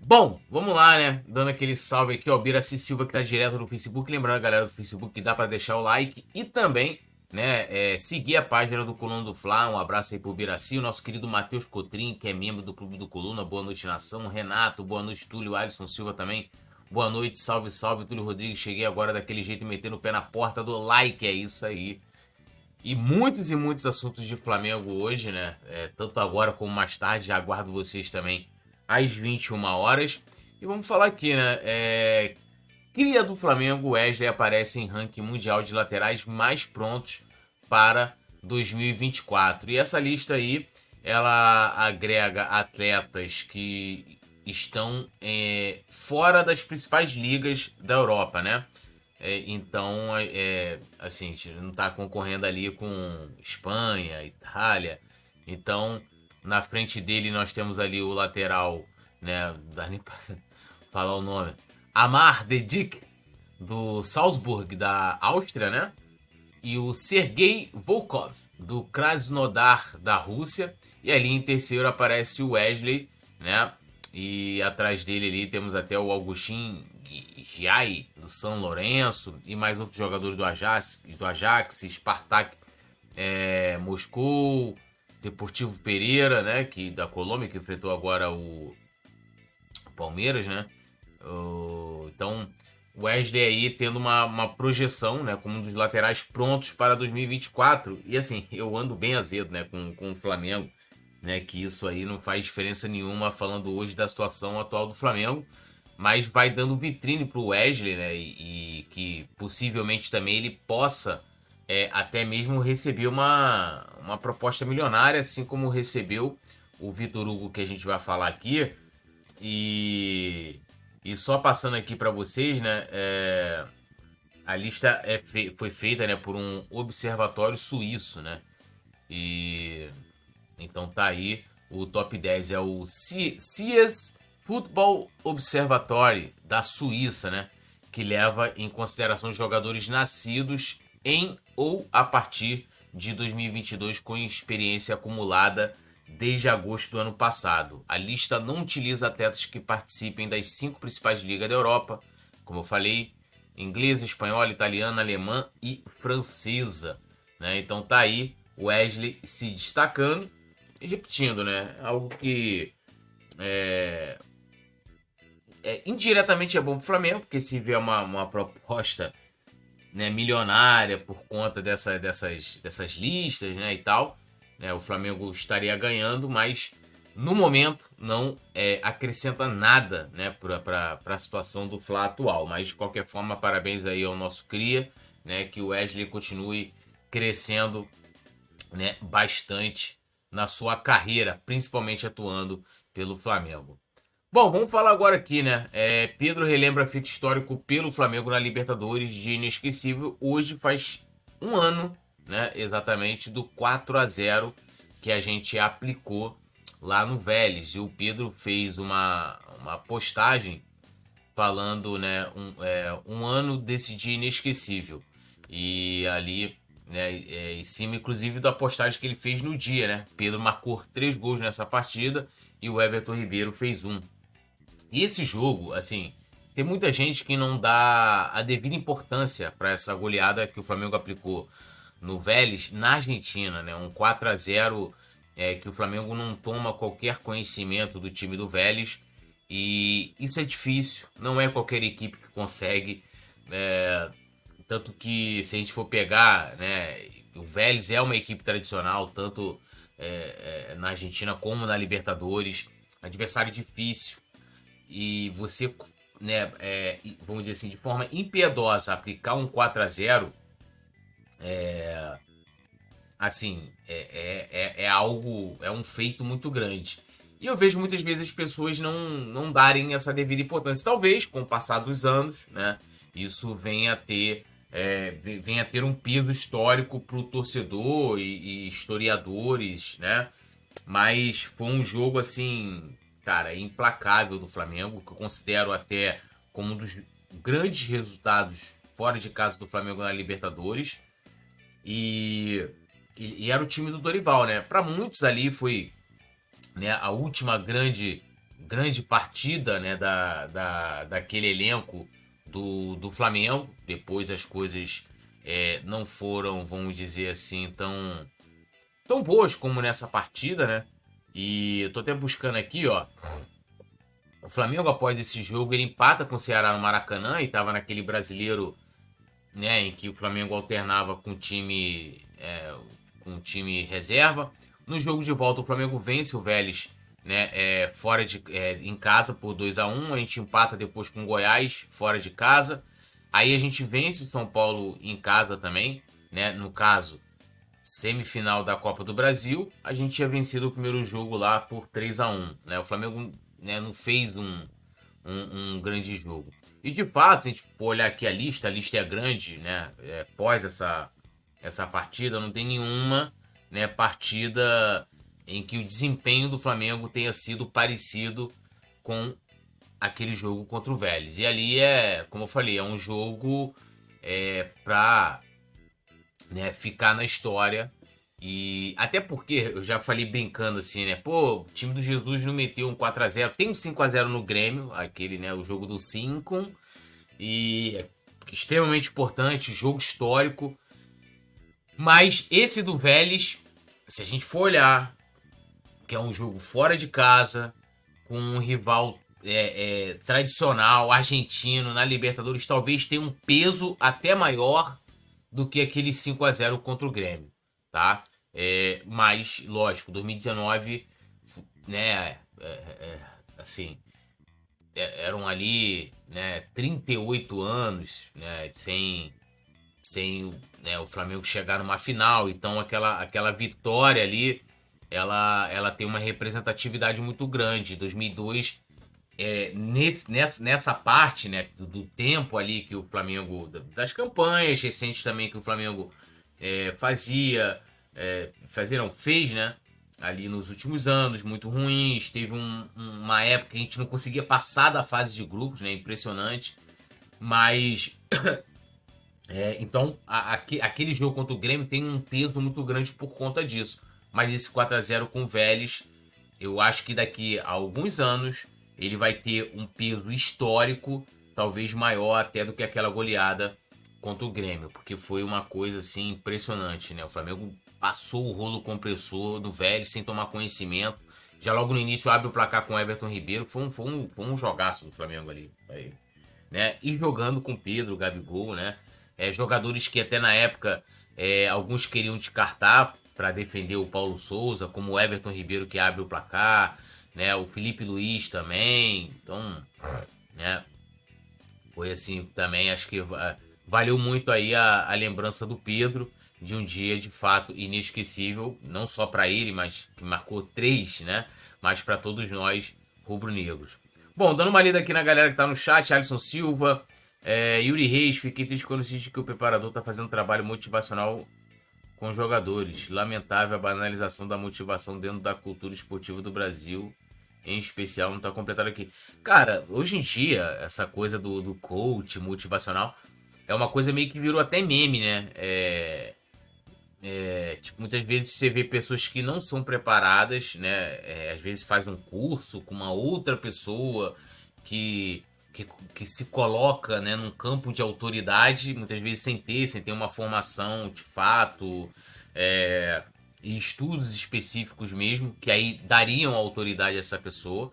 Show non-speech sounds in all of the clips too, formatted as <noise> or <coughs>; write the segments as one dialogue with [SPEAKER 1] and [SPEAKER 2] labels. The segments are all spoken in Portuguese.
[SPEAKER 1] Bom, vamos lá, né? Dando aquele salve aqui, ó, Biraci Silva que tá direto no Facebook. Lembrando galera do Facebook que dá para deixar o like e também, né, é, seguir a página do Coluna do Fla. Um abraço aí pro Biraci, o nosso querido Matheus Cotrim, que é membro do Clube do Coluna. Boa noite, nação. Renato, boa noite, Túlio, Alisson Silva também. Boa noite, salve, salve, Túlio Rodrigues. Cheguei agora daquele jeito, metendo o pé na porta do like, é isso aí. E muitos e muitos assuntos de Flamengo hoje, né? É, tanto agora como mais tarde, já aguardo vocês também às 21 horas. E vamos falar aqui, né? É... Cria do Flamengo, Wesley aparece em ranking mundial de laterais mais prontos para 2024. E essa lista aí, ela agrega atletas que estão é, fora das principais ligas da Europa, né? É, então, é, assim, a gente não está concorrendo ali com Espanha, Itália. Então, na frente dele nós temos ali o lateral, né? Não dá nem <laughs> pra falar o nome. Amar Dedik, do Salzburg, da Áustria, né? E o Sergei Volkov, do Krasnodar, da Rússia. E ali em terceiro aparece o Wesley, né? E atrás dele ali temos até o Augustin Giai, do São Lourenço. E mais outros jogadores do Ajax, do Ajax Spartak é, Moscou, Deportivo Pereira, né, que da Colômbia, que enfrentou agora o Palmeiras, né? O, então, Wesley aí tendo uma, uma projeção, né, como um dos laterais prontos para 2024. E assim, eu ando bem azedo, né, com, com o Flamengo, né, que isso aí não faz diferença nenhuma falando hoje da situação atual do Flamengo, mas vai dando vitrine para o Wesley, né, e, e que possivelmente também ele possa é, até mesmo receber uma, uma proposta milionária, assim como recebeu o Vitor Hugo, que a gente vai falar aqui. E, e só passando aqui para vocês, né? É, a lista é fe, foi feita né, por um observatório suíço, né? E então tá aí o top 10 é o CIES Football Observatory da Suíça, né? Que leva em consideração jogadores nascidos em ou a partir de 2022 com experiência acumulada desde agosto do ano passado. A lista não utiliza atletas que participem das cinco principais ligas da Europa, como eu falei, inglesa, espanhola, italiana, alemã e francesa. Né? Então tá aí Wesley se destacando repetindo, né? Algo que é, é, indiretamente é bom para o Flamengo, porque se vier uma, uma proposta né, milionária por conta dessa, dessas, dessas listas né, e tal. Né, o Flamengo estaria ganhando, mas no momento não é, acrescenta nada né, para a situação do Fla atual. Mas de qualquer forma, parabéns aí ao nosso Cria, né, que o Wesley continue crescendo né, bastante na sua carreira, principalmente atuando pelo Flamengo. Bom, vamos falar agora aqui, né? É, Pedro relembra feito histórico pelo Flamengo na Libertadores de inesquecível. Hoje faz um ano, né? Exatamente, do 4 a 0 que a gente aplicou lá no Vélez. E o Pedro fez uma, uma postagem falando, né? Um, é, um ano desse dia inesquecível. E ali, né? É, em cima, inclusive, da postagem que ele fez no dia, né? Pedro marcou três gols nessa partida e o Everton Ribeiro fez um. E esse jogo, assim, tem muita gente que não dá a devida importância para essa goleada que o Flamengo aplicou no Vélez na Argentina, né? Um 4 a 0 é, que o Flamengo não toma qualquer conhecimento do time do Vélez. E isso é difícil, não é qualquer equipe que consegue. É, tanto que se a gente for pegar, né, o Vélez é uma equipe tradicional, tanto é, é, na Argentina como na Libertadores. Adversário difícil e você, né, é, vamos dizer assim, de forma impiedosa aplicar um 4 a 0 é, assim, é, é, é, é, algo, é um feito muito grande. E eu vejo muitas vezes as pessoas não, não darem essa devida importância. Talvez, com o passar dos anos, né, isso venha a ter, é, venha a ter um peso histórico para o torcedor e, e historiadores, né? Mas foi um jogo assim cara, implacável do Flamengo, que eu considero até como um dos grandes resultados fora de casa do Flamengo na Libertadores. E, e, e era o time do Dorival, né? Para muitos ali foi né, a última grande grande partida né, da, da, daquele elenco do, do Flamengo. Depois as coisas é, não foram, vamos dizer assim, tão, tão boas como nessa partida, né? E eu tô até buscando aqui, ó. O Flamengo, após esse jogo, ele empata com o Ceará no Maracanã e tava naquele brasileiro, né, em que o Flamengo alternava com time, é, com time reserva. No jogo de volta, o Flamengo vence o Vélez né, é, fora de, é, em casa por 2 a 1 A gente empata depois com o Goiás, fora de casa. Aí a gente vence o São Paulo em casa também, né? No caso, semifinal da Copa do Brasil. A gente tinha vencido o primeiro jogo lá por 3 a 1 né? O Flamengo né, não fez um, um, um, grande jogo. E de fato, se a gente for olhar aqui a lista, a lista é grande, né? É, pós essa, essa partida, não tem nenhuma né, partida em que o desempenho do Flamengo tenha sido parecido com aquele jogo contra o Vélez. E ali é, como eu falei, é um jogo é, para né, ficar na história. E até porque eu já falei brincando assim, né? Pô, o time do Jesus não meteu um 4 a 0 Tem um 5 a 0 no Grêmio, aquele, né? O jogo do 5. E é extremamente importante, jogo histórico. Mas esse do Vélez, se a gente for olhar que é um jogo fora de casa, com um rival é, é, tradicional argentino na Libertadores, talvez tenha um peso até maior do que aquele 5 a 0 contra o Grêmio, tá? É, mas, lógico, 2019, né, é, é, assim, é, eram ali, né, 38 anos, né, sem, sem né, o Flamengo chegar numa final, então aquela, aquela vitória ali ela, ela tem uma representatividade muito grande. 2002, é, nesse, nessa, nessa parte né, do, do, tempo ali que o Flamengo, das campanhas recentes também que o Flamengo é, fazia, é, fazia não, fez, né? Ali nos últimos anos, muito ruins. Teve um, uma época que a gente não conseguia passar da fase de grupos, né? Impressionante. Mas. <coughs> É, então, a, a, aquele jogo contra o Grêmio tem um peso muito grande por conta disso. Mas esse 4 a 0 com o Vélez, eu acho que daqui a alguns anos ele vai ter um peso histórico, talvez maior até do que aquela goleada contra o Grêmio, porque foi uma coisa assim impressionante, né? O Flamengo passou o rolo compressor do Vélez sem tomar conhecimento. Já logo no início abre o placar com o Everton Ribeiro, foi um, foi um, foi um jogaço do Flamengo ali. Aí, né? E jogando com Pedro, Gabigol, né? É, jogadores que até na época é, alguns queriam descartar para defender o Paulo Souza, como o Everton Ribeiro que abre o placar, né? O Felipe Luiz também. Então, né? Foi assim também, acho que valeu muito aí a, a lembrança do Pedro de um dia de fato inesquecível, não só para ele, mas que marcou três, né? Mas para todos nós rubro-negros. Bom, dando uma lida aqui na galera que tá no chat, Alisson Silva, é, Yuri Reis, fiquei triste quando assisti que o preparador tá fazendo um trabalho motivacional com jogadores. Lamentável a banalização da motivação dentro da cultura esportiva do Brasil, em especial, não está completado aqui. Cara, hoje em dia, essa coisa do, do coach motivacional é uma coisa meio que virou até meme, né? É, é, tipo, muitas vezes você vê pessoas que não são preparadas, né? É, às vezes faz um curso com uma outra pessoa que que, que se coloca né, num campo de autoridade, muitas vezes sem ter, sem ter uma formação de fato é, e estudos específicos mesmo, que aí dariam autoridade a essa pessoa.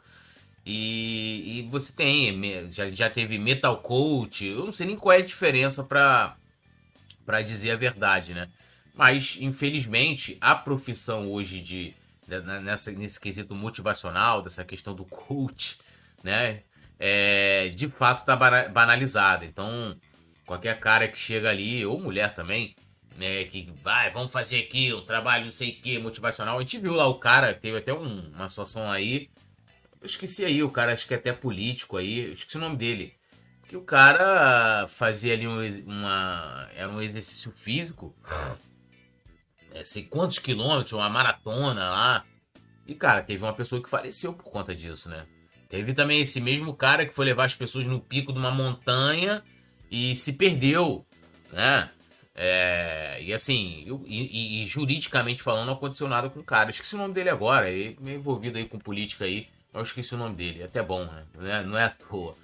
[SPEAKER 1] E, e você tem, já, já teve metal coach, eu não sei nem qual é a diferença para dizer a verdade, né? Mas, infelizmente, a profissão hoje de, nessa, nesse quesito motivacional, dessa questão do coach, né? É, de fato está banalizada. Então, qualquer cara que chega ali, ou mulher também, né, que vai, vamos fazer aqui um trabalho não sei o que, motivacional. A gente viu lá o cara, teve até um, uma situação aí, eu esqueci aí, o cara, acho que é até político aí, eu esqueci o nome dele. Que o cara fazia ali um, uma, era um exercício físico, é, sei quantos quilômetros, uma maratona lá. E, cara, teve uma pessoa que faleceu por conta disso, né? Teve também esse mesmo cara que foi levar as pessoas no pico de uma montanha e se perdeu, né? É, e assim, e, e, juridicamente falando, não aconteceu nada com o cara. Esqueci o nome dele agora, ele é envolvido aí com política aí. Eu esqueci o nome dele, é até bom, né? Não é, não é à toa.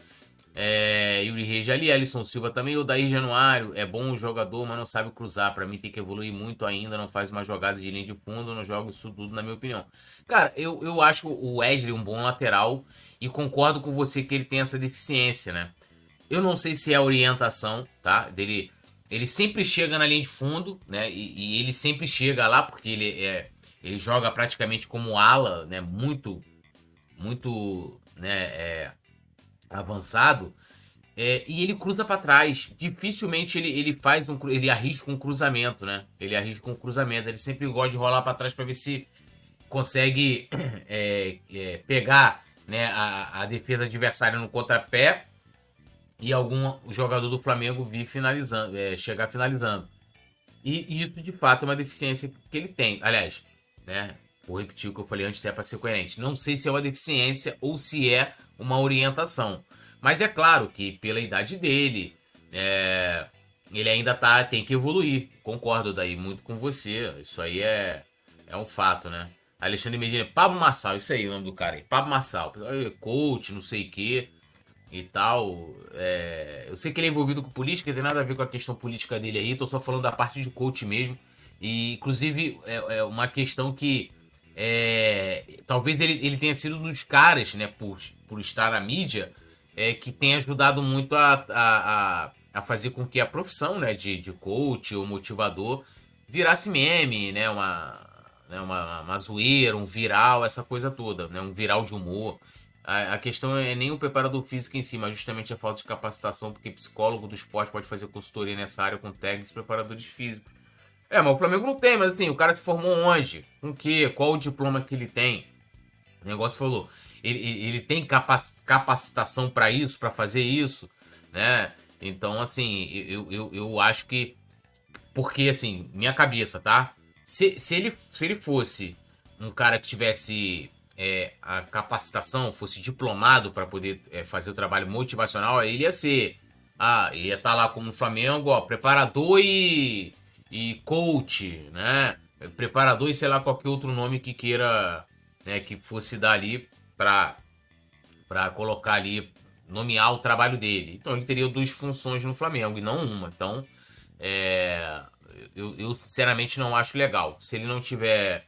[SPEAKER 1] É, Yuri Reis ali, Alisson Silva também. O Daí Januário é bom jogador, mas não sabe cruzar. Para mim tem que evoluir muito ainda. Não faz uma jogada de linha de fundo, não joga isso tudo, na minha opinião. Cara, eu, eu acho o Wesley um bom lateral e concordo com você que ele tem essa deficiência, né? Eu não sei se é a orientação, tá? Dele, ele sempre chega na linha de fundo, né? E, e ele sempre chega lá porque ele é, ele joga praticamente como ala, né? Muito, muito, né? É, avançado é, e ele cruza para trás. Dificilmente ele, ele faz um ele arrisca um cruzamento, né? Ele arrisca um cruzamento. Ele sempre gosta de rolar para trás para ver se consegue <clears throat> é, é, pegar né, a, a, defesa adversária no contrapé e algum jogador do Flamengo vir finalizando, é, chegar finalizando. E isso de fato é uma deficiência que ele tem. Aliás, né? Vou repetir o que eu falei antes, até para ser coerente. Não sei se é uma deficiência ou se é uma orientação. Mas é claro que pela idade dele, é, ele ainda tá, tem que evoluir. Concordo daí muito com você. Isso aí é, é um fato, né? Alexandre Medina, Pablo Massal, isso aí o nome do cara aí. Pablo Massal, coach, não sei o que e tal. É, eu sei que ele é envolvido com política, tem nada a ver com a questão política dele aí, tô só falando da parte de coach mesmo. E, inclusive, é, é uma questão que é, talvez ele, ele tenha sido um dos caras, né, por, por estar na mídia, é, que tem ajudado muito a, a, a, fazer com que a profissão né, de, de coach ou motivador virasse meme, né, uma, né, uma, uma zoeira, um viral, essa coisa toda, né, um viral de humor. A, a questão é nem o preparador físico em si, mas justamente a falta de capacitação, porque psicólogo do esporte pode fazer consultoria nessa área com técnicos preparadores físicos. É, mas o Flamengo não tem, mas assim, o cara se formou onde? Com que? Qual o diploma que ele tem? O negócio falou, ele, ele tem capacitação para isso, para fazer isso, né? Então, assim, eu, eu, eu acho que. Porque, assim, minha cabeça, tá? Se, se, ele, se ele fosse um cara que tivesse é, a capacitação, fosse diplomado para poder é, fazer o trabalho motivacional, ele ia ser. Ah, ia estar tá lá como no Flamengo, ó, preparador e e coach, né? Preparador e sei lá qualquer outro nome que queira, né, que fosse dar ali para para colocar ali nomear o trabalho dele. Então ele teria duas funções no Flamengo e não uma. Então, é, eu, eu, sinceramente não acho legal. Se ele não tiver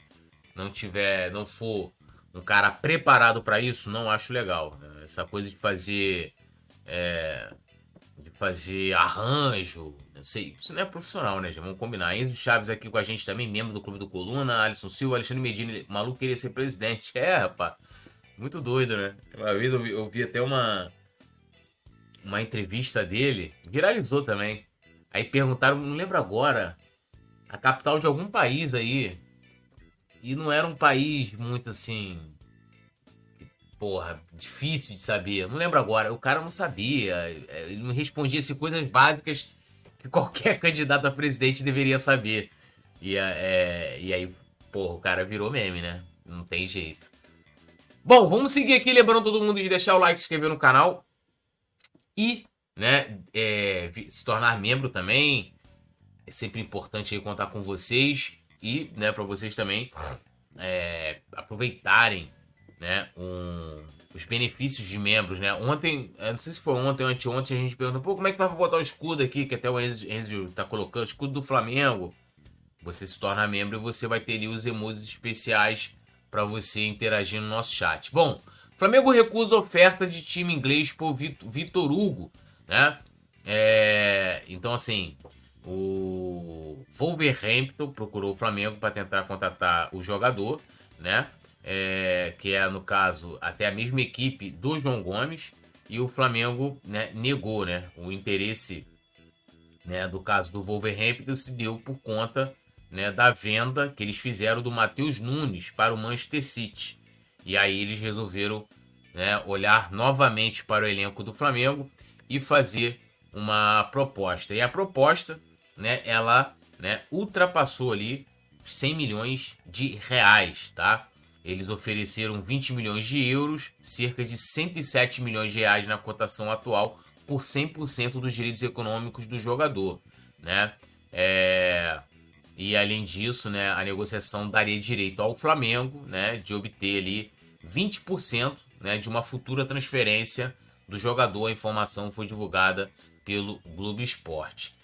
[SPEAKER 1] não tiver, não for um cara preparado para isso, não acho legal. Essa coisa de fazer é, de fazer arranjo, não sei, isso não é profissional, né, gente? Vamos combinar. Enzo Chaves aqui com a gente também, membro do Clube do Coluna. Alisson Silva, Alexandre Medina, maluco queria ser presidente. <laughs> É, rapaz. Muito doido, né? Uma vez eu vi, eu vi até uma, uma entrevista dele, viralizou também. Aí perguntaram, não lembro agora, a capital de algum país aí. E não era um país muito assim. Porra, difícil de saber. Não lembro agora. O cara não sabia. Ele não respondia se coisas básicas que qualquer <laughs> candidato a presidente deveria saber. E, é, e aí, porra, o cara virou meme, né? Não tem jeito. Bom, vamos seguir aqui, lembrando todo mundo de deixar o like, se inscrever no canal e, né, é, se tornar membro também. É sempre importante aí contar com vocês e, né, para vocês também é, aproveitarem, né, um, os benefícios de membros, né? Ontem, não sei se foi ontem ou anteontem, a gente perguntou, pô, como é que vai botar o escudo aqui, que até o Enzo, Enzo tá colocando, o escudo do Flamengo. Você se torna membro e você vai ter ali os emojis especiais para você interagir no nosso chat. Bom, Flamengo recusa oferta de time inglês por Vitor Hugo, né? É, então, assim, o Wolverhampton procurou o Flamengo para tentar contratar o jogador, né? É, que é, no caso, até a mesma equipe do João Gomes, e o Flamengo né, negou né, o interesse né, do caso do Wolverhampton se deu por conta né, da venda que eles fizeram do Matheus Nunes para o Manchester City. E aí eles resolveram né, olhar novamente para o elenco do Flamengo e fazer uma proposta. E a proposta, né, ela né, ultrapassou ali 100 milhões de reais, tá? Eles ofereceram 20 milhões de euros, cerca de 107 milhões de reais na cotação atual, por 100% dos direitos econômicos do jogador, né? É... E além disso, né, a negociação daria direito ao Flamengo, né, de obter ali 20%, né, de uma futura transferência do jogador. A informação foi divulgada pelo Globo Esporte.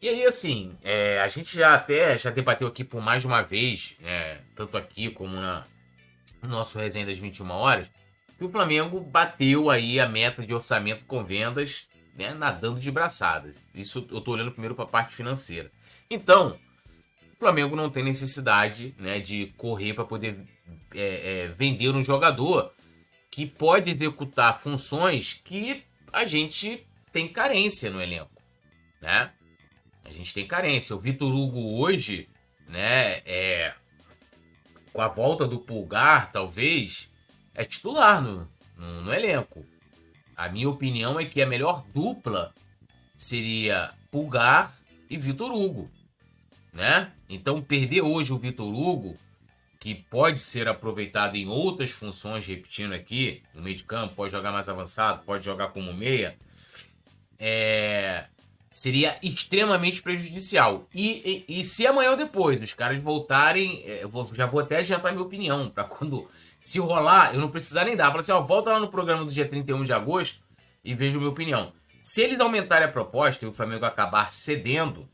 [SPEAKER 1] E aí, assim, é, a gente já até já debateu aqui por mais de uma vez, né, tanto aqui como na, no nosso resenha das 21 horas, que o Flamengo bateu aí a meta de orçamento com vendas, né, nadando de braçadas. Isso eu tô olhando primeiro para a parte financeira. Então, o Flamengo não tem necessidade né, de correr para poder é, é, vender um jogador que pode executar funções que a gente tem carência no elenco, né? A gente tem carência. O Vitor Hugo hoje, né, é com a volta do Pulgar, talvez, é titular no, no, no elenco. A minha opinião é que a melhor dupla seria Pulgar e Vitor Hugo, né? Então perder hoje o Vitor Hugo, que pode ser aproveitado em outras funções, repetindo aqui, no meio de campo, pode jogar mais avançado, pode jogar como meia, é, seria extremamente prejudicial. E, e, e, se amanhã ou depois os caras voltarem, é, eu vou, já vou até adiantar minha opinião, para <laughs> quando se rolar, eu não precisar nem dar. Fala assim, ó, volta lá no programa do dia 31 de agosto e veja minha opinião. Se eles aumentarem a proposta e o Flamengo acabar cedendo,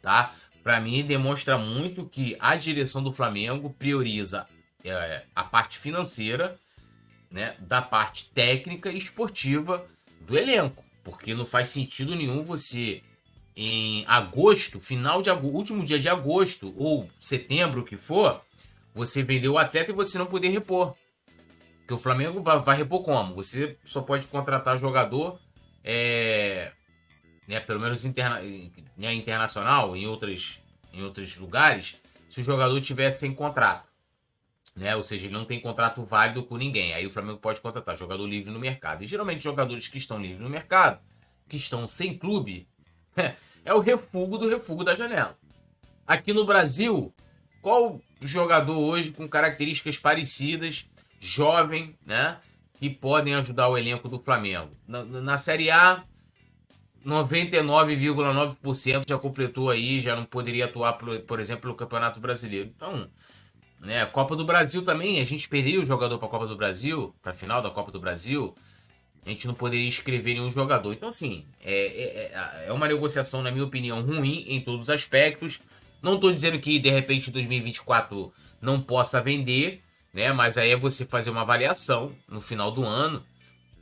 [SPEAKER 1] tá? Para mim demonstra muito que a direção do Flamengo prioriza é, a parte financeira, né, da parte técnica e esportiva do elenco. Porque não faz sentido nenhum você, em agosto, final de agosto, último dia de agosto ou setembro, o que for, você vender o atleta e você não poder repor. Porque o Flamengo vai, vai repor como? Você só pode contratar jogador, é, né, pelo menos interna, né, internacional, em, outras, em outros lugares, se o jogador tiver sem contrato. Né? Ou seja, ele não tem contrato válido com ninguém. Aí o Flamengo pode contratar jogador livre no mercado. E geralmente jogadores que estão livres no mercado, que estão sem clube, <laughs> é o refugo do refugo da janela. Aqui no Brasil, qual jogador hoje com características parecidas, jovem, né? Que podem ajudar o elenco do Flamengo? Na, na Série A, 99,9% já completou aí, já não poderia atuar, por, por exemplo, no Campeonato Brasileiro. Então, né? Copa do Brasil também, a gente perdeu o jogador para a Copa do Brasil, para a final da Copa do Brasil. A gente não poderia escrever nenhum jogador. Então, assim, é, é, é, é uma negociação, na minha opinião, ruim em todos os aspectos. Não estou dizendo que de repente 2024 não possa vender, né? Mas aí é você fazer uma avaliação no final do ano.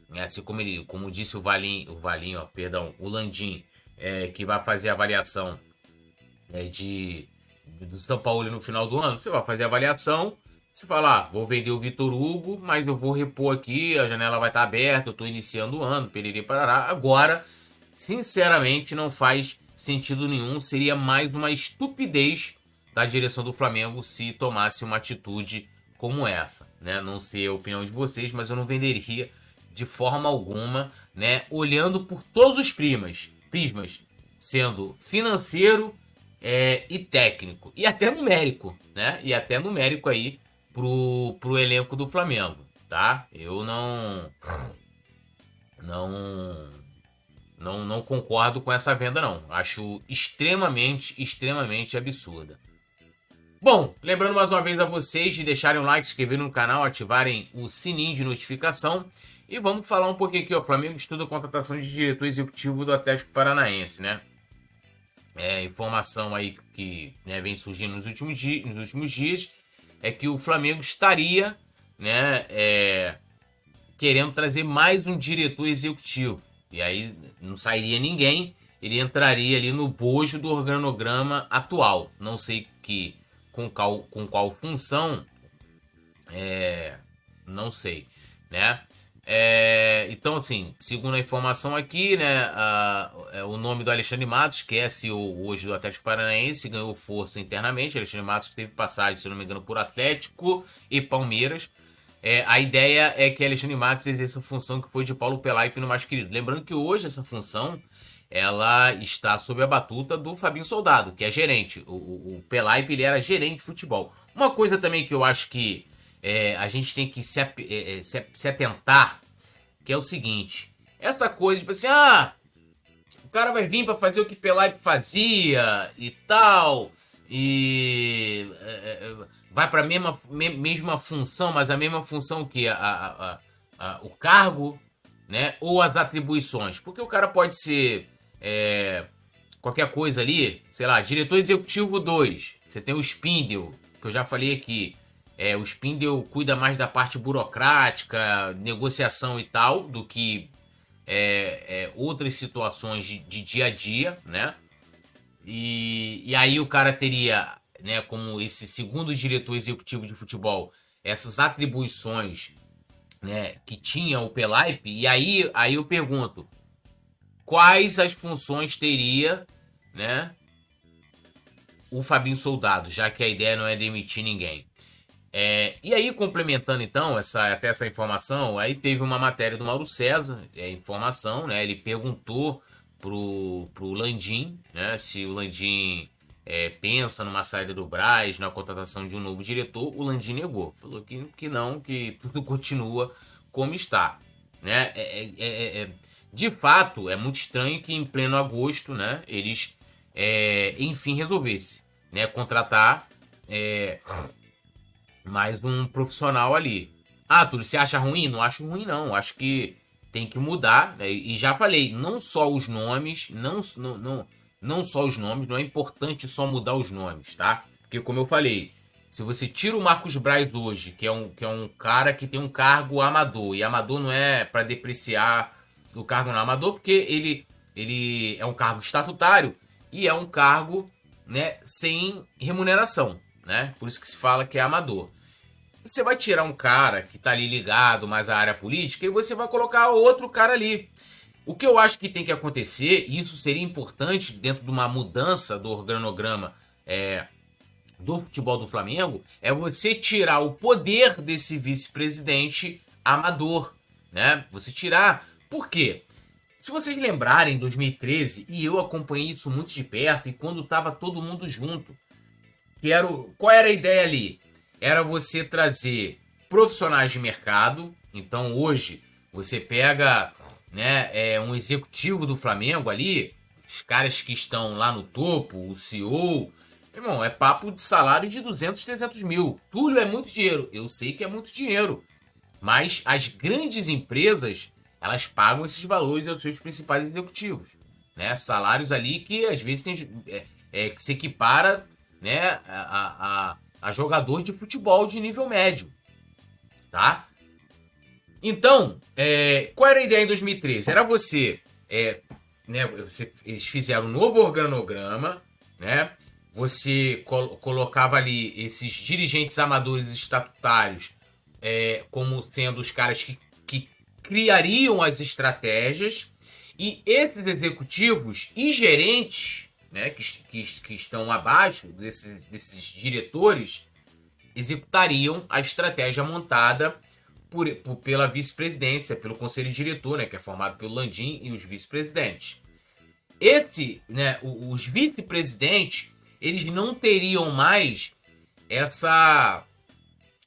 [SPEAKER 1] Né? Assim como ele, como disse o Valim, o Valim, ó, perdão, o Landim, é, que vai fazer a avaliação é, de do São Paulo no final do ano, você vai fazer a avaliação, você fala, ah, vou vender o Vitor Hugo, mas eu vou repor aqui, a janela vai estar aberta, eu estou iniciando o ano, periri parará. Agora, sinceramente, não faz sentido nenhum, seria mais uma estupidez da direção do Flamengo se tomasse uma atitude como essa, né? Não sei a opinião de vocês, mas eu não venderia de forma alguma, né? Olhando por todos os primas, prismas, sendo financeiro, é, e técnico, e até numérico, né? E até numérico aí pro, pro elenco do Flamengo, tá? Eu não. Não. Não, não concordo com essa venda, não. Acho extremamente, extremamente absurda. Bom, lembrando mais uma vez a vocês de deixarem um like, se inscreverem no canal, ativarem o sininho de notificação. E vamos falar um pouquinho aqui, ó. O Flamengo estuda a contratação de diretor executivo do Atlético Paranaense, né? é, informação aí que né, vem surgindo nos últimos, dias, nos últimos dias é que o Flamengo estaria né, é, querendo trazer mais um diretor executivo. E aí não sairia ninguém, ele entraria ali no bojo do organograma atual. Não sei que com qual, com qual função, é, não sei, né? É, então, assim, segundo a informação aqui, né, a, é, o nome do Alexandre Matos, que é CEO hoje do Atlético Paranaense, ganhou força internamente. Alexandre Matos teve passagem, se não me engano, por Atlético e Palmeiras. É, a ideia é que Alexandre Matos exerça a função que foi de Paulo Pelaipe no mais querido. Lembrando que hoje essa função ela está sob a batuta do Fabinho Soldado, que é gerente. O, o, o Pelaipe ele era gerente de futebol. Uma coisa também que eu acho que é, a gente tem que se, é, é, se, se atentar, que é o seguinte, essa coisa, tipo assim, ah, o cara vai vir para fazer o que Pelaipe fazia e tal, e é, é vai para a mesma, mesma função, mas a mesma função que a, a, a, o cargo, né, ou as atribuições, porque o cara pode ser é, qualquer coisa ali, sei lá, diretor executivo 2, você tem o Spindle, que eu já falei aqui, é, o Spindle cuida mais da parte burocrática, negociação e tal, do que é, é, outras situações de, de, dia a dia, né? E, e aí o cara teria, né, como esse segundo diretor executivo de futebol, essas atribuições né, que tinha o Pelaipe, e aí, aí eu pergunto, quais as funções teria, né, o Fabinho Soldado, já que a ideia não é demitir ninguém. É, e aí, complementando então essa, até essa informação, aí teve uma matéria do Mauro César, é, informação, né? Ele perguntou pro, pro Landim, né? Se o Landim é, pensa numa saída do Braz, na contratação de um novo diretor, o Landim negou. Falou que, que não, que <laughs> tudo continua como está. Né? É, é, é, é de fato, é muito estranho que em pleno agosto, né, eles, enfim, resolvessem né, contratar mais um profissional ali. Ah, Túlio, você acha ruim? Não acho ruim, não. Acho que tem que mudar. Né? E já falei, não só os nomes, não, não, não, não só os nomes, não é importante só mudar os nomes, tá? Porque, como eu falei, se você tira o Marcos Braz hoje, que é um, que é um cara que tem um cargo amador, e amador não é para depreciar o cargo no amador, porque ele, ele é um cargo estatutário e é um cargo né, sem remuneração, né? Por isso que se fala que é amador. Você vai tirar um cara que está ali ligado mais à área política e você vai colocar outro cara ali. O que eu acho que tem que acontecer, e isso seria importante dentro de uma mudança do organograma é, do futebol do Flamengo, é você tirar o poder desse vice-presidente amador, né? Você tirar. Por quê? Se vocês lembrarem, em 2013, e eu acompanhei isso muito de perto, e quando estava todo mundo junto, que era o, qual era a ideia ali? Era você trazer profissionais de mercado. Então hoje você pega né, é, um executivo do Flamengo ali, os caras que estão lá no topo, o CEO. Irmão, é papo de salário de 200, 300 mil. Túlio é muito dinheiro. Eu sei que é muito dinheiro. Mas as grandes empresas, elas pagam esses valores aos seus principais executivos. Né? Salários ali que às vezes tem, é, é, que se equipara né, a, a, a jogador de futebol de nível médio, tá? Então, é, qual era a ideia em 2013? Era você, é, né, você, eles fizeram um novo organograma, né? Você col colocava ali esses dirigentes amadores estatutários é, como sendo os caras que, que criariam as estratégias e esses executivos e gerentes né, que, que, que estão abaixo desses, desses diretores, executariam a estratégia montada por, por pela vice-presidência, pelo conselho diretor, né, que é formado pelo Landim e os vice-presidentes. Esse, né, os vice-presidentes, eles não teriam mais essa,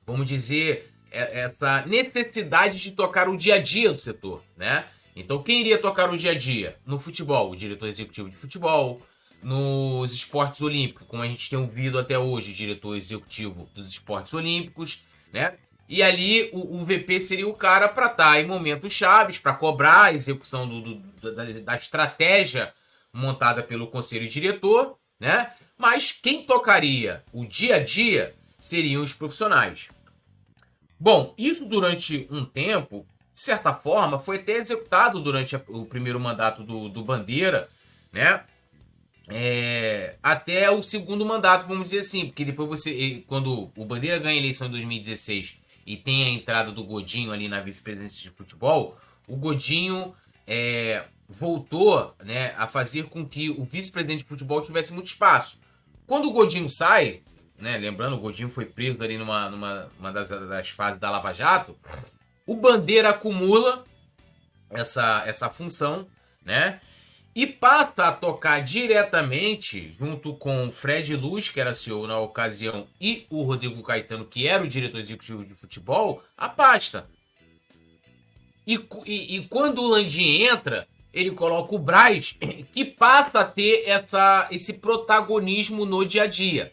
[SPEAKER 1] vamos dizer, essa necessidade de tocar o dia a dia do setor, né? Então, quem iria tocar o dia a dia? No futebol, o diretor executivo de futebol, nos esportes olímpicos, como a gente tem ouvido até hoje, diretor executivo dos esportes olímpicos, né? E ali o, o VP seria o cara para estar tá em momentos chaves, para cobrar a execução do, do, da, da estratégia montada pelo conselho diretor, né? Mas quem tocaria o dia a dia seriam os profissionais. Bom, isso durante um tempo, de certa forma, foi até executado durante o primeiro mandato do, do Bandeira, né? É, até o segundo mandato, vamos dizer assim, porque depois você, quando o Bandeira ganha a eleição em 2016 e tem a entrada do Godinho ali na vice-presidência de futebol, o Godinho é, voltou né, a fazer com que o vice-presidente de futebol tivesse muito espaço. Quando o Godinho sai, né, lembrando, o Godinho foi preso ali numa, numa uma das, das fases da Lava Jato, o Bandeira acumula essa, essa função, né? E passa a tocar diretamente, junto com o Fred Luz, que era CEO na ocasião, e o Rodrigo Caetano, que era o diretor executivo de futebol, a pasta. E, e, e quando o Landim entra, ele coloca o Braz, <clears throat> que passa a ter essa, esse protagonismo no dia a dia.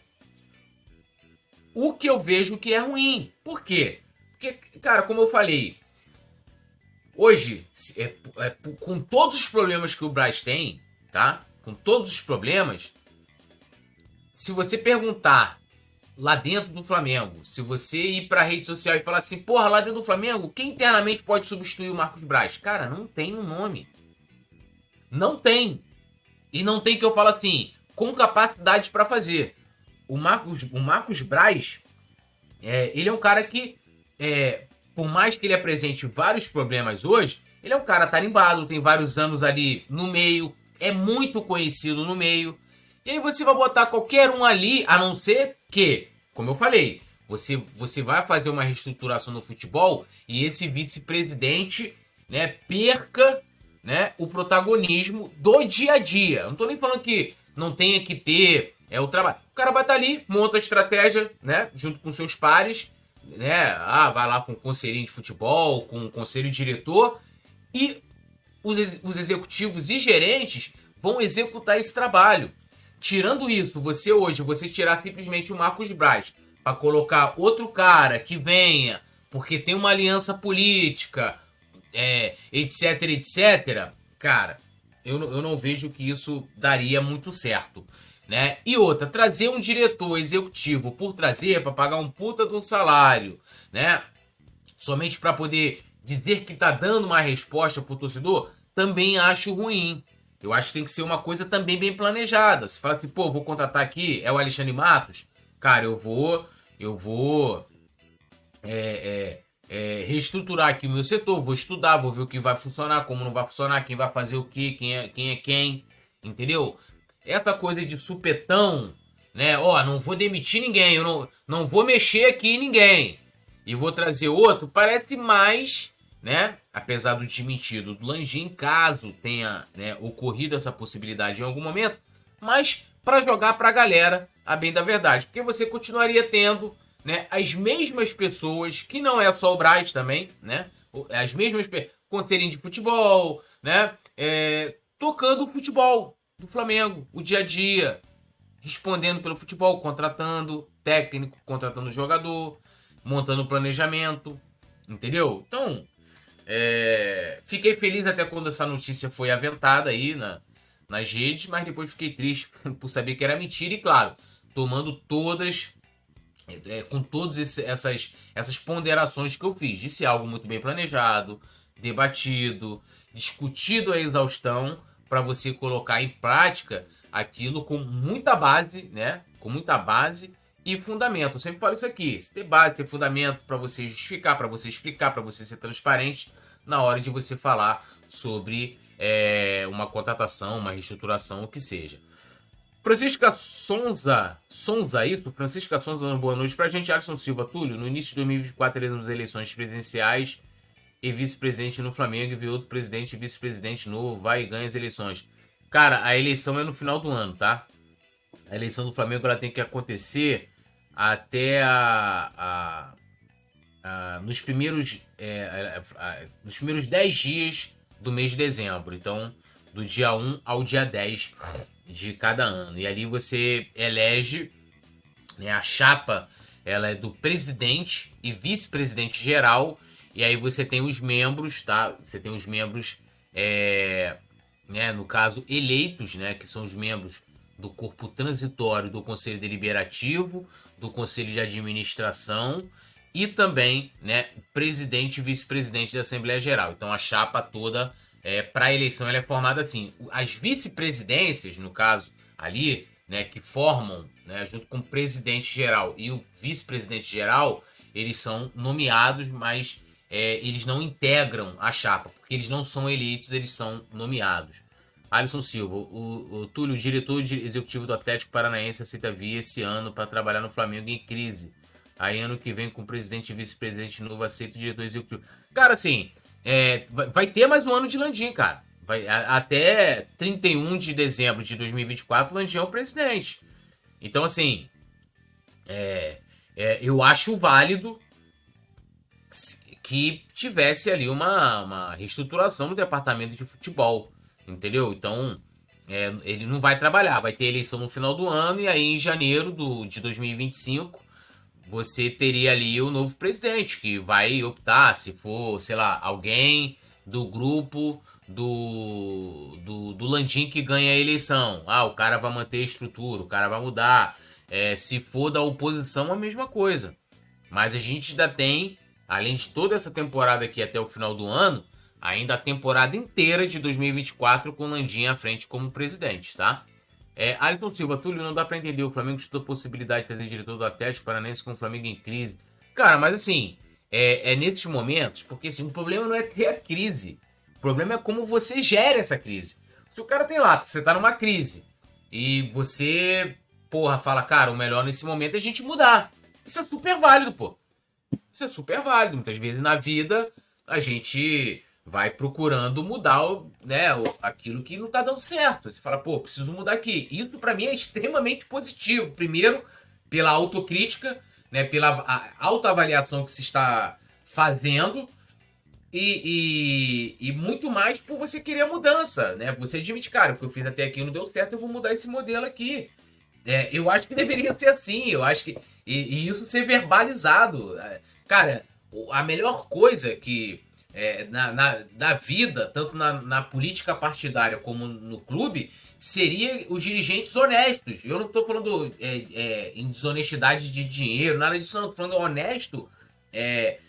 [SPEAKER 1] O que eu vejo que é ruim. Por quê? Porque, cara, como eu falei, hoje, é, é, com todos os problemas que o Braz tem, tá? Com todos os problemas, se você perguntar lá dentro do Flamengo, se você ir pra rede social e falar assim, porra, lá dentro do Flamengo, quem internamente pode substituir o Marcos Braz? Cara, não tem um nome. Não tem. E não tem que eu falo assim, com capacidade para fazer. O Marcos, o Marcos Braz, é, ele é um cara que, é, por mais que ele apresente vários problemas hoje, ele é um cara tarimbado, tem vários anos ali no meio, é muito conhecido no meio. E aí você vai botar qualquer um ali, a não ser que, como eu falei, você, você vai fazer uma reestruturação no futebol e esse vice-presidente né, perca né, o protagonismo do dia a dia. Não tô nem falando que não tenha que ter é o trabalho. O cara vai estar tá ali, monta a estratégia, né, junto com seus pares, né? Ah, vai lá com o conselhinho de futebol, com o conselho diretor e os, os executivos e gerentes vão executar esse trabalho. Tirando isso, você hoje, você tirar simplesmente o Marcos Braz para colocar outro cara que venha, porque tem uma aliança política, é, etc, etc, cara, eu, eu não vejo que isso daria muito certo. Né? E outra, trazer um diretor executivo por trazer para pagar um puta do salário, né? Somente para poder dizer que tá dando uma resposta pro torcedor, também acho ruim. Eu acho que tem que ser uma coisa também bem planejada. Se fala assim, pô, vou contratar aqui, é o Alexandre Matos, cara, eu vou, eu vou é, é, é, reestruturar aqui o meu setor, vou estudar, vou ver o que vai funcionar, como não vai funcionar, quem vai fazer o que, quem é quem, é quem entendeu? Essa coisa de supetão, né? Ó, não vou demitir ninguém, eu não, não vou mexer aqui em ninguém e vou trazer outro, parece mais, né? Apesar do desmentido do Lanjin, caso tenha né, ocorrido essa possibilidade em algum momento, mas para jogar para a galera a bem da verdade, porque você continuaria tendo né, as mesmas pessoas, que não é só o Braz também, né? As mesmas conselhinho de futebol, né? É, tocando futebol do Flamengo, o dia a dia, respondendo pelo futebol, contratando técnico, contratando jogador, montando planejamento, entendeu? Então, é, fiquei feliz até quando essa notícia foi aventada aí na, nas redes, mas depois fiquei triste <laughs> por saber que era mentira e, claro, tomando todas é, com todas essas, essas ponderações que eu fiz. Disse algo muito bem planejado, debatido, discutido a exaustão para você colocar em prática aquilo com muita base, né? Com muita base e fundamento. Eu sempre falo isso aqui: se tem base, tem fundamento para você justificar, para você explicar, para você ser transparente na hora de você falar sobre é, uma contratação, uma reestruturação, o que seja. Francisca Sonza, Sonza, isso? Francisca Sonza boa noite pra gente. Alisson Silva, Túlio, no início de 2024 teremos eleições presidenciais e vice-presidente no Flamengo e vi outro presidente e vice-presidente novo, vai e ganha as eleições. Cara, a eleição é no final do ano, tá? A eleição do Flamengo ela tem que acontecer até a, a, a nos primeiros é, a, nos primeiros 10 dias do mês de dezembro. Então, do dia 1 ao dia 10 de cada ano. E ali você elege né, a chapa, ela é do presidente e vice-presidente geral. E aí você tem os membros, tá? Você tem os membros, é, né, no caso, eleitos, né? Que são os membros do corpo transitório do Conselho Deliberativo, do Conselho de Administração e também, né, presidente e vice-presidente da Assembleia Geral. Então a chapa toda é, para a eleição ela é formada assim. As vice-presidências, no caso ali, né, que formam, né, junto com o presidente geral e o vice-presidente geral, eles são nomeados, mas é, eles não integram a chapa, porque eles não são eleitos, eles são nomeados. Alisson Silva, o, o Túlio, diretor executivo do Atlético Paranaense, aceita vir esse ano para trabalhar no Flamengo em crise. Aí ano que vem, com presidente e vice-presidente novo, aceita o diretor executivo. Cara, assim, é, vai ter mais um ano de Landim, cara. vai, até 31 de dezembro de 2024, Landim é o presidente. Então, assim, é, é, eu acho válido que tivesse ali uma, uma reestruturação no departamento de futebol, entendeu? Então, é, ele não vai trabalhar, vai ter eleição no final do ano e aí em janeiro do, de 2025 você teria ali o novo presidente que vai optar se for, sei lá, alguém do grupo do, do, do Landim que ganha a eleição. Ah, o cara vai manter a estrutura, o cara vai mudar. É, se for da oposição, a mesma coisa. Mas a gente ainda tem, além de toda essa temporada aqui até o final do ano, ainda a temporada inteira de 2024 com o Landim à frente como presidente, tá? É, Alisson Silva, Túlio, não dá para entender. O Flamengo estuda a possibilidade de trazer diretor do Atlético Paranense com o Flamengo em crise. Cara, mas assim, é, é nesses momentos, porque assim, o problema não é ter a crise. O problema é como você gera essa crise. Se o cara tem lá, você tá numa crise, e você, porra, fala, cara, o melhor nesse momento é a gente mudar. Isso é super válido, pô. Isso é super válido. Muitas vezes na vida a gente vai procurando mudar né, aquilo que não tá dando certo. Você fala, pô, preciso mudar aqui. Isso para mim é extremamente positivo. Primeiro, pela autocrítica, né, pela autoavaliação que se está fazendo e, e, e, muito mais por você querer a mudança, né? Você admite, cara, o que eu fiz até aqui não deu certo, eu vou mudar esse modelo aqui. É, eu acho que deveria ser assim, eu acho que... E, e isso ser verbalizado. Cara, a melhor coisa que é, na, na, na, vida, tanto na, na, política partidária como no clube, seria os dirigentes honestos. Eu não estou falando é, é, em desonestidade de dinheiro, nada disso, não. Estou falando honesto é,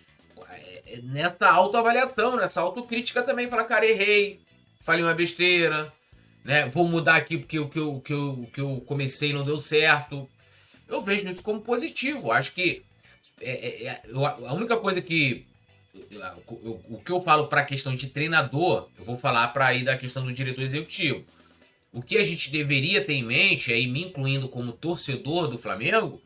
[SPEAKER 1] é, nessa autoavaliação, nessa autocrítica também. Falar, cara, errei, falei uma besteira, né? vou mudar aqui porque o que eu, que eu, que eu comecei não deu certo. Eu vejo isso como positivo. Acho que é, é, a única coisa que o que eu falo para a questão de treinador, eu vou falar para aí da questão do diretor executivo. O que a gente deveria ter em mente, aí me incluindo como torcedor do Flamengo,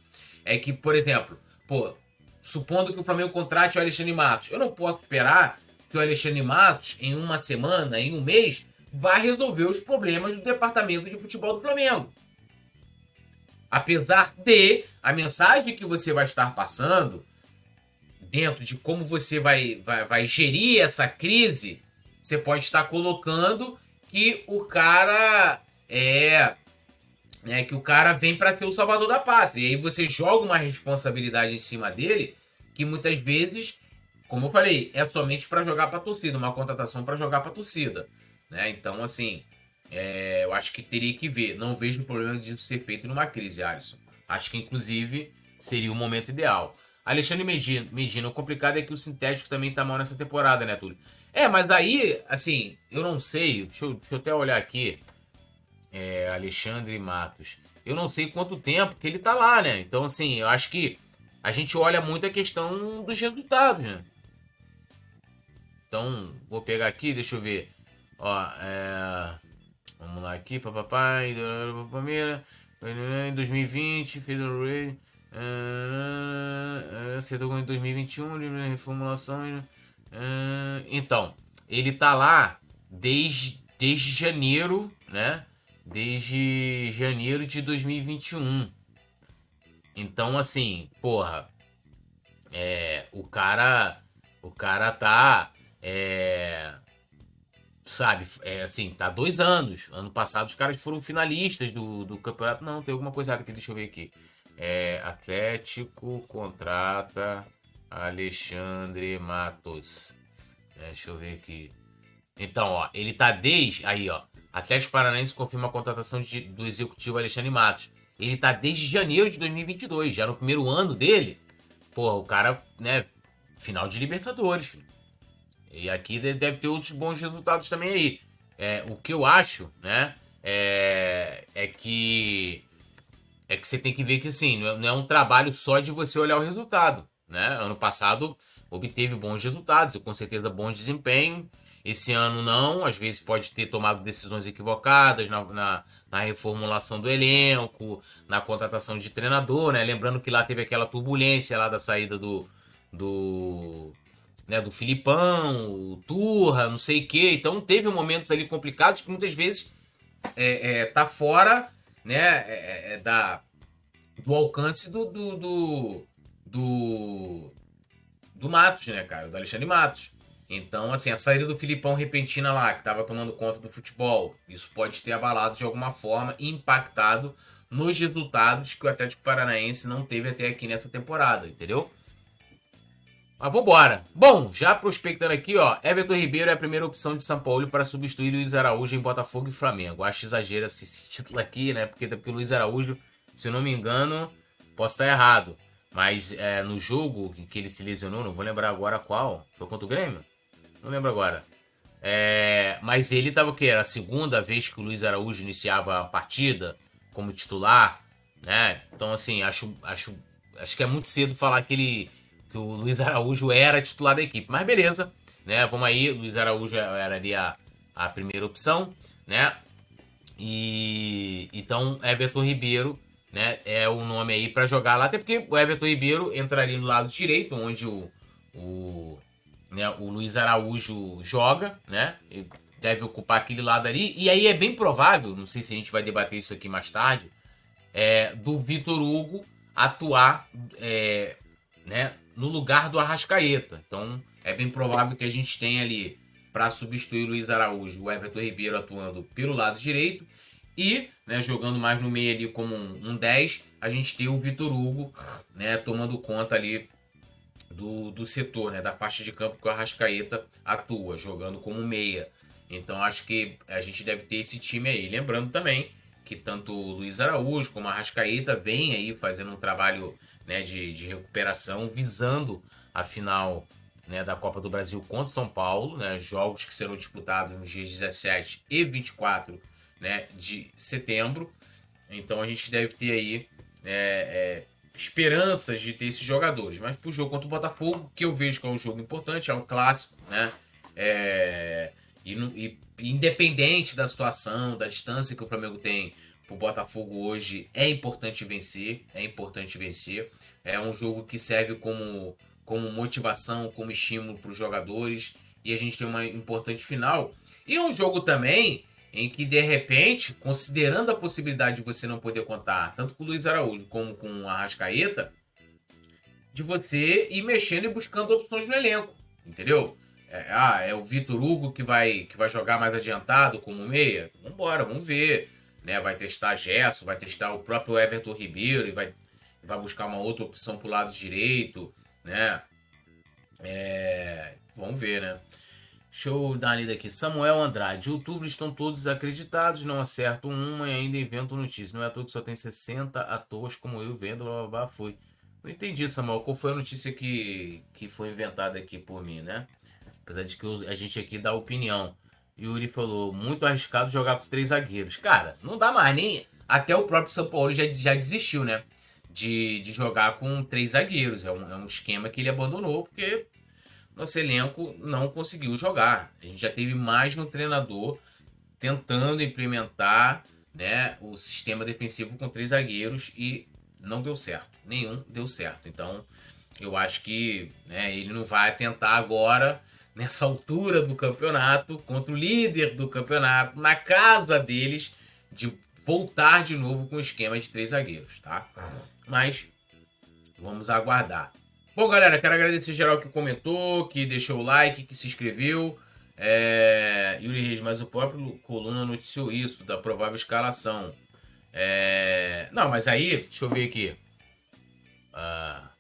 [SPEAKER 1] é que, por exemplo, pô, supondo que o Flamengo contrate o Alexandre Matos, eu não posso esperar que o Alexandre Matos, em uma semana, em um mês, vá resolver os problemas do departamento de futebol do Flamengo. Apesar de a mensagem que você vai estar passando dentro de como você vai, vai, vai gerir essa crise, você pode estar colocando que o cara é. Né, que o cara vem para ser o salvador da pátria. E aí você joga uma responsabilidade em cima dele que muitas vezes, como eu falei, é somente para jogar para torcida, uma contratação para jogar para torcida. Né? Então, assim, é, eu acho que teria que ver. Não vejo problema de ser feito numa crise, Alisson. Acho que, inclusive, seria o momento ideal. Alexandre Medina, Medina, o complicado é que o sintético também tá mal nessa temporada, né, Túlio? É, mas aí, assim, eu não sei, deixa eu, deixa eu até olhar aqui. É, Alexandre Matos. Eu não sei quanto tempo que ele tá lá, né? Então, assim, eu acho que a gente olha muito a questão dos resultados, né? Então, vou pegar aqui, deixa eu ver. Ó, é... Vamos lá aqui, Palmeiras, em 2020, fez o Ray. Uh, acertou em 2021, reformulação. Uh, então, ele tá lá desde, desde janeiro, né? Desde janeiro de 2021. Então, assim, porra, é, o cara, o cara tá, é, sabe, é, assim, tá dois anos. Ano passado os caras foram finalistas do, do campeonato. Não, tem alguma coisa errada aqui, deixa eu ver aqui. É, Atlético contrata Alexandre Matos. É, deixa eu ver aqui. Então, ó, ele tá desde. Aí, ó. Atlético Paranaense confirma a contratação de, do executivo Alexandre Matos. Ele tá desde janeiro de 2022, já no primeiro ano dele. Pô, o cara, né? Final de Libertadores, filho. E aqui deve ter outros bons resultados também aí. É, o que eu acho, né? É, é que é que você tem que ver que assim, não é, não é um trabalho só de você olhar o resultado. Né? Ano passado obteve bons resultados, com certeza bons desempenho. Esse ano não, às vezes pode ter tomado decisões equivocadas na, na, na, reformulação do elenco, na contratação de treinador, né? Lembrando que lá teve aquela turbulência lá da saída do, do, né, do Filipão, o Turra, não sei o quê. Então teve momentos ali complicados que muitas vezes é, é, tá fora né, é, é, é da, do alcance do, do, do, do, do Matos, né, cara? Do Alexandre Matos. Então, assim, a saída do Filipão repentina lá, que estava tomando conta do futebol, isso pode ter abalado de alguma forma e impactado nos resultados que o Atlético Paranaense não teve até aqui nessa temporada, entendeu? Mas vambora. Bom, já prospectando aqui, ó, Everton Ribeiro é a primeira opção de São Paulo para substituir Luiz Araújo em Botafogo e Flamengo. Acho exagero esse <laughs> título aqui, né? Porque, porque o Luiz Araújo, se eu não me engano, posso estar errado. Mas é, no jogo que, que ele se lesionou, não vou lembrar agora qual. Foi contra o Grêmio? Não lembro agora. É, mas ele estava o quê? Era a segunda vez que o Luiz Araújo iniciava a partida como titular, né? Então, assim, acho, acho, acho que é muito cedo falar que, ele, que o Luiz Araújo era titular da equipe. Mas beleza, né? Vamos aí, Luiz Araújo era ali a, a primeira opção, né? E então Everton Ribeiro, né, é o nome aí para jogar lá, até porque o Everton Ribeiro entraria no lado direito, onde o, o né, o Luiz Araújo joga, né? Ele deve ocupar aquele lado ali. E aí é bem provável, não sei se a gente vai debater isso aqui mais tarde, é, do Vitor Hugo atuar é, né, no lugar do Arrascaeta. Então é bem provável que a gente tenha ali para substituir Luiz Araújo, o Everton Ribeiro atuando pelo lado direito e né, jogando mais no meio ali como um, um 10, a gente tem o Vitor Hugo né, tomando conta ali do, do setor, né, da faixa de campo que o Arrascaeta atua, jogando como meia. Então acho que a gente deve ter esse time aí. Lembrando também que tanto o Luiz Araújo como a Arrascaeta vem aí fazendo um trabalho né, de, de recuperação, visando a final né, da Copa do Brasil contra São Paulo, né, jogos que serão disputados nos dias 17 e 24 né, de setembro. Então a gente deve ter aí é, é, esperanças de ter esses jogadores. Mas pro jogo contra o Botafogo, que eu vejo que é um jogo importante, é um clássico, né? É, e, e, independente da situação, da distância que o Flamengo tem pro Botafogo hoje, é importante vencer. É importante vencer. É um jogo que serve como, como motivação, como estímulo para os jogadores. E a gente tem uma importante final. E um jogo também em que de repente, considerando a possibilidade de você não poder contar tanto com o Luiz Araújo como com o Arrascaeta, de você ir mexendo e buscando opções no elenco, entendeu? É, ah, é o Vitor Hugo que vai, que vai jogar mais adiantado como meia? Vambora, vamos ver. Né? Vai testar Gerson, vai testar o próprio Everton Ribeiro e vai, vai buscar uma outra opção pro lado direito, né? É, vamos ver, né? Deixa eu dar uma lida aqui. Samuel Andrade. Youtubers estão todos acreditados, não acertam uma e ainda inventam notícias. Não é à toa que só tem 60 atores como eu vendo, blá, blá, blá, foi. Não entendi, Samuel. Qual foi a notícia que, que foi inventada aqui por mim, né? Apesar de que a gente aqui dá opinião. Yuri falou, muito arriscado jogar com três zagueiros. Cara, não dá mais nem... Até o próprio São Paulo já, já desistiu, né? De, de jogar com três zagueiros. É um, é um esquema que ele abandonou, porque nosso elenco não conseguiu jogar. A gente já teve mais de um treinador tentando implementar né, o sistema defensivo com três zagueiros e não deu certo. Nenhum deu certo. Então, eu acho que né, ele não vai tentar agora, nessa altura do campeonato, contra o líder do campeonato, na casa deles, de voltar de novo com o esquema de três zagueiros, tá? Mas vamos aguardar. Bom, galera, quero agradecer geral que comentou, que deixou o like, que se inscreveu. É... Yuri Reis, mas o próprio Coluna noticiou isso, da provável escalação. É... Não, mas aí, deixa eu ver aqui. Ah,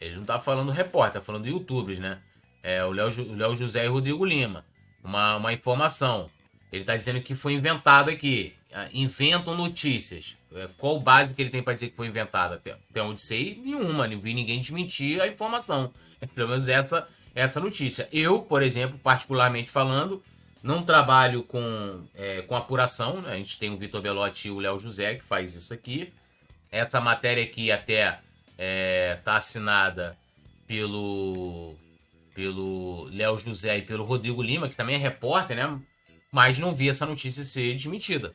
[SPEAKER 1] ele não tá falando repórter, tá falando youtubers, né? É o Léo José e Rodrigo Lima. Uma, uma informação. Ele tá dizendo que foi inventado aqui. Ah, inventam notícias. É, qual base que ele tem para dizer que foi inventada? Até, até onde sei, nenhuma. Não vi ninguém desmentir a informação. <laughs> É, pelo menos essa, essa notícia. Eu, por exemplo, particularmente falando, não trabalho com, é, com apuração. Né? A gente tem o Vitor Belotti e o Léo José que faz isso aqui. Essa matéria aqui até está é, tá assinada pelo pelo Léo José e pelo Rodrigo Lima, que também é repórter, né? Mas não vi essa notícia ser desmentida.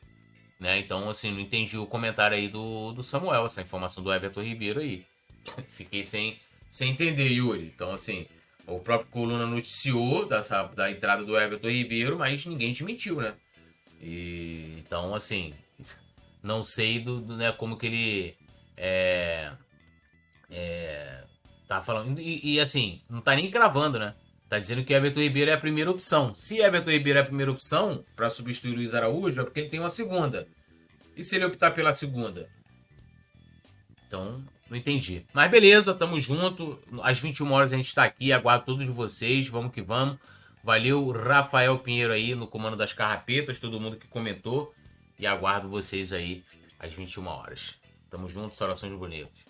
[SPEAKER 1] Né? Então, assim, não entendi o comentário aí do, do Samuel, essa informação do Everton Ribeiro aí. <laughs> Fiquei sem, sem entender, Yuri. Então, assim, O próprio Coluna noticiou dessa, da entrada do Everton Ribeiro, mas ninguém desmentiu, né? E, então, assim, <laughs> não sei do, do né, como que ele é, é, tá falando. E, e, assim, não tá nem cravando, né? Tá dizendo que Everton Ribeiro é a primeira opção. Se Everton Ribeiro é a primeira opção para substituir Luiz Araújo, é porque ele tem uma segunda. E se ele optar pela segunda? Então, não entendi. Mas beleza, tamo junto. Às 21 horas a gente tá aqui. Aguardo todos vocês. Vamos que vamos. Valeu, Rafael Pinheiro aí no comando das carrapetas, todo mundo que comentou. E aguardo vocês aí às 21 horas. Tamo junto, saudações bonitas.